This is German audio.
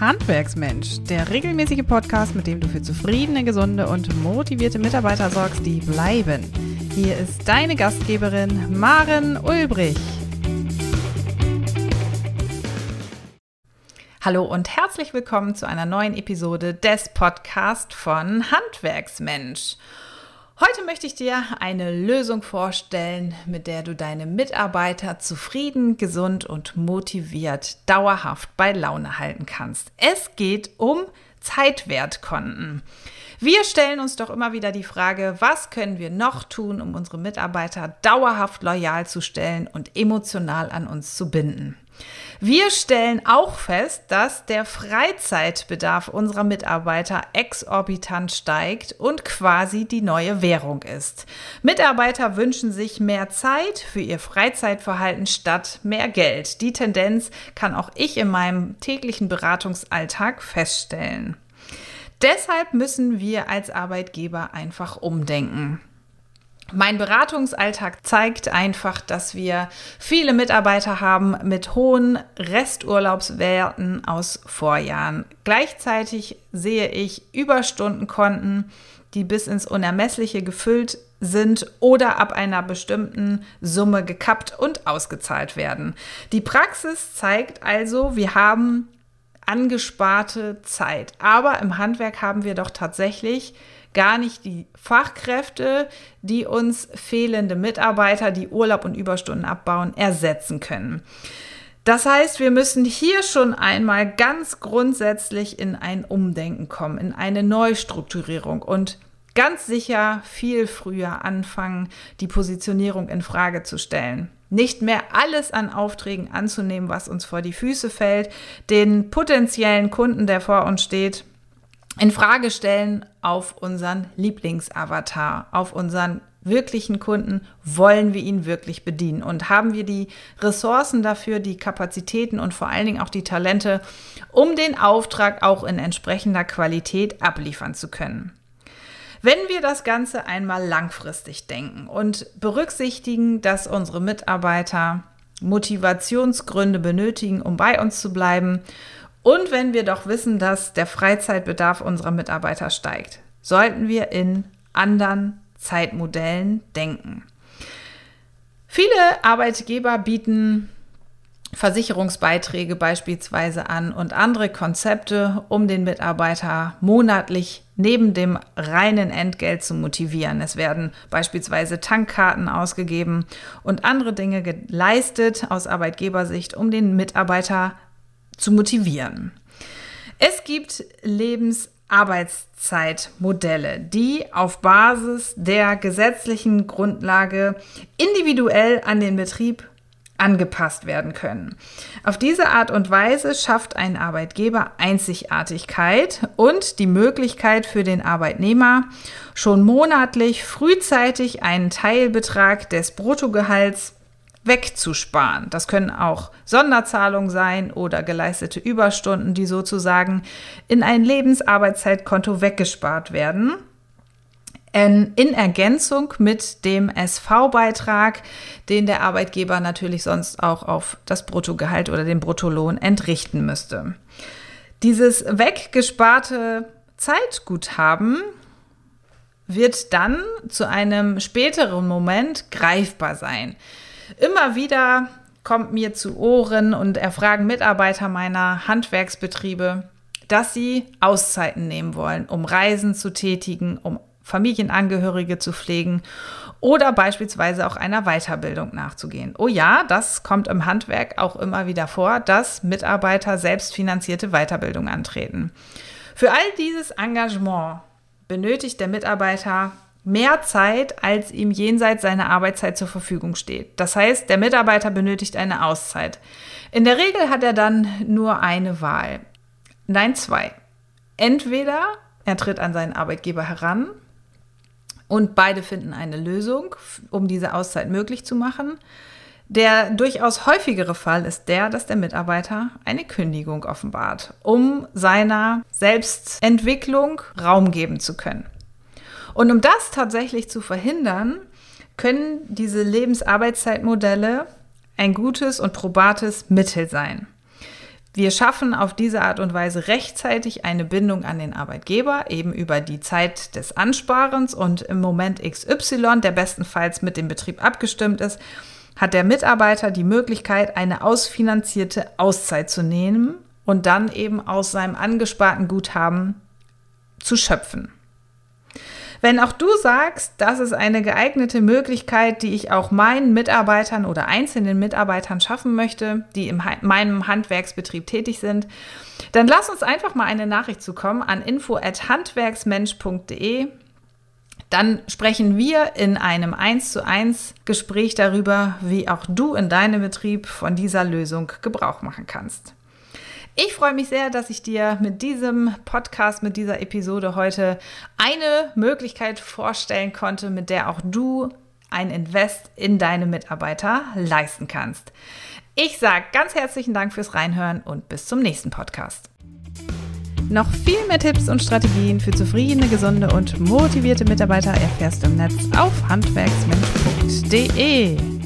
Handwerksmensch, der regelmäßige Podcast, mit dem du für zufriedene, gesunde und motivierte Mitarbeiter sorgst, die bleiben. Hier ist deine Gastgeberin Maren Ulbrich. Hallo und herzlich willkommen zu einer neuen Episode des Podcasts von Handwerksmensch. Heute möchte ich dir eine Lösung vorstellen, mit der du deine Mitarbeiter zufrieden, gesund und motiviert dauerhaft bei Laune halten kannst. Es geht um Zeitwertkonten. Wir stellen uns doch immer wieder die Frage, was können wir noch tun, um unsere Mitarbeiter dauerhaft loyal zu stellen und emotional an uns zu binden. Wir stellen auch fest, dass der Freizeitbedarf unserer Mitarbeiter exorbitant steigt und quasi die neue Währung ist. Mitarbeiter wünschen sich mehr Zeit für ihr Freizeitverhalten statt mehr Geld. Die Tendenz kann auch ich in meinem täglichen Beratungsalltag feststellen. Deshalb müssen wir als Arbeitgeber einfach umdenken. Mein Beratungsalltag zeigt einfach, dass wir viele Mitarbeiter haben mit hohen Resturlaubswerten aus Vorjahren. Gleichzeitig sehe ich Überstundenkonten, die bis ins Unermessliche gefüllt sind oder ab einer bestimmten Summe gekappt und ausgezahlt werden. Die Praxis zeigt also, wir haben angesparte Zeit. Aber im Handwerk haben wir doch tatsächlich gar nicht die Fachkräfte, die uns fehlende Mitarbeiter, die Urlaub und Überstunden abbauen, ersetzen können. Das heißt, wir müssen hier schon einmal ganz grundsätzlich in ein Umdenken kommen, in eine Neustrukturierung und ganz sicher viel früher anfangen, die Positionierung in Frage zu stellen. Nicht mehr alles an Aufträgen anzunehmen, was uns vor die Füße fällt, den potenziellen Kunden, der vor uns steht, in Frage stellen auf unseren Lieblingsavatar, auf unseren wirklichen Kunden, wollen wir ihn wirklich bedienen und haben wir die Ressourcen dafür, die Kapazitäten und vor allen Dingen auch die Talente, um den Auftrag auch in entsprechender Qualität abliefern zu können. Wenn wir das Ganze einmal langfristig denken und berücksichtigen, dass unsere Mitarbeiter Motivationsgründe benötigen, um bei uns zu bleiben und wenn wir doch wissen, dass der Freizeitbedarf unserer Mitarbeiter steigt, sollten wir in anderen Zeitmodellen denken. Viele Arbeitgeber bieten Versicherungsbeiträge beispielsweise an und andere Konzepte, um den Mitarbeiter monatlich neben dem reinen Entgelt zu motivieren. Es werden beispielsweise Tankkarten ausgegeben und andere Dinge geleistet aus Arbeitgebersicht, um den Mitarbeiter zu motivieren. Es gibt Lebensarbeitszeitmodelle, die auf Basis der gesetzlichen Grundlage individuell an den Betrieb angepasst werden können. Auf diese Art und Weise schafft ein Arbeitgeber Einzigartigkeit und die Möglichkeit für den Arbeitnehmer, schon monatlich frühzeitig einen Teilbetrag des Bruttogehalts wegzusparen. Das können auch Sonderzahlungen sein oder geleistete Überstunden, die sozusagen in ein Lebensarbeitszeitkonto weggespart werden. In Ergänzung mit dem SV-Beitrag, den der Arbeitgeber natürlich sonst auch auf das Bruttogehalt oder den Bruttolohn entrichten müsste. Dieses weggesparte Zeitguthaben wird dann zu einem späteren Moment greifbar sein. Immer wieder kommt mir zu Ohren und erfragen Mitarbeiter meiner Handwerksbetriebe, dass sie Auszeiten nehmen wollen, um Reisen zu tätigen, um Familienangehörige zu pflegen oder beispielsweise auch einer Weiterbildung nachzugehen. Oh ja, das kommt im Handwerk auch immer wieder vor, dass Mitarbeiter selbstfinanzierte Weiterbildung antreten. Für all dieses Engagement benötigt der Mitarbeiter mehr Zeit, als ihm jenseits seiner Arbeitszeit zur Verfügung steht. Das heißt, der Mitarbeiter benötigt eine Auszeit. In der Regel hat er dann nur eine Wahl. Nein, zwei. Entweder er tritt an seinen Arbeitgeber heran und beide finden eine Lösung, um diese Auszeit möglich zu machen. Der durchaus häufigere Fall ist der, dass der Mitarbeiter eine Kündigung offenbart, um seiner Selbstentwicklung Raum geben zu können. Und um das tatsächlich zu verhindern, können diese Lebensarbeitszeitmodelle ein gutes und probates Mittel sein. Wir schaffen auf diese Art und Weise rechtzeitig eine Bindung an den Arbeitgeber, eben über die Zeit des Ansparens und im Moment XY, der bestenfalls mit dem Betrieb abgestimmt ist, hat der Mitarbeiter die Möglichkeit, eine ausfinanzierte Auszeit zu nehmen und dann eben aus seinem angesparten Guthaben zu schöpfen. Wenn auch du sagst, das ist eine geeignete Möglichkeit, die ich auch meinen Mitarbeitern oder einzelnen Mitarbeitern schaffen möchte, die in meinem Handwerksbetrieb tätig sind, dann lass uns einfach mal eine Nachricht zukommen an info@handwerksmensch.de. Dann sprechen wir in einem 1 zu 1 Gespräch darüber, wie auch du in deinem Betrieb von dieser Lösung Gebrauch machen kannst. Ich freue mich sehr, dass ich dir mit diesem Podcast, mit dieser Episode heute eine Möglichkeit vorstellen konnte, mit der auch du ein Invest in deine Mitarbeiter leisten kannst. Ich sage ganz herzlichen Dank fürs Reinhören und bis zum nächsten Podcast. Noch viel mehr Tipps und Strategien für zufriedene, gesunde und motivierte Mitarbeiter erfährst du im Netz auf handwerksmensch.de.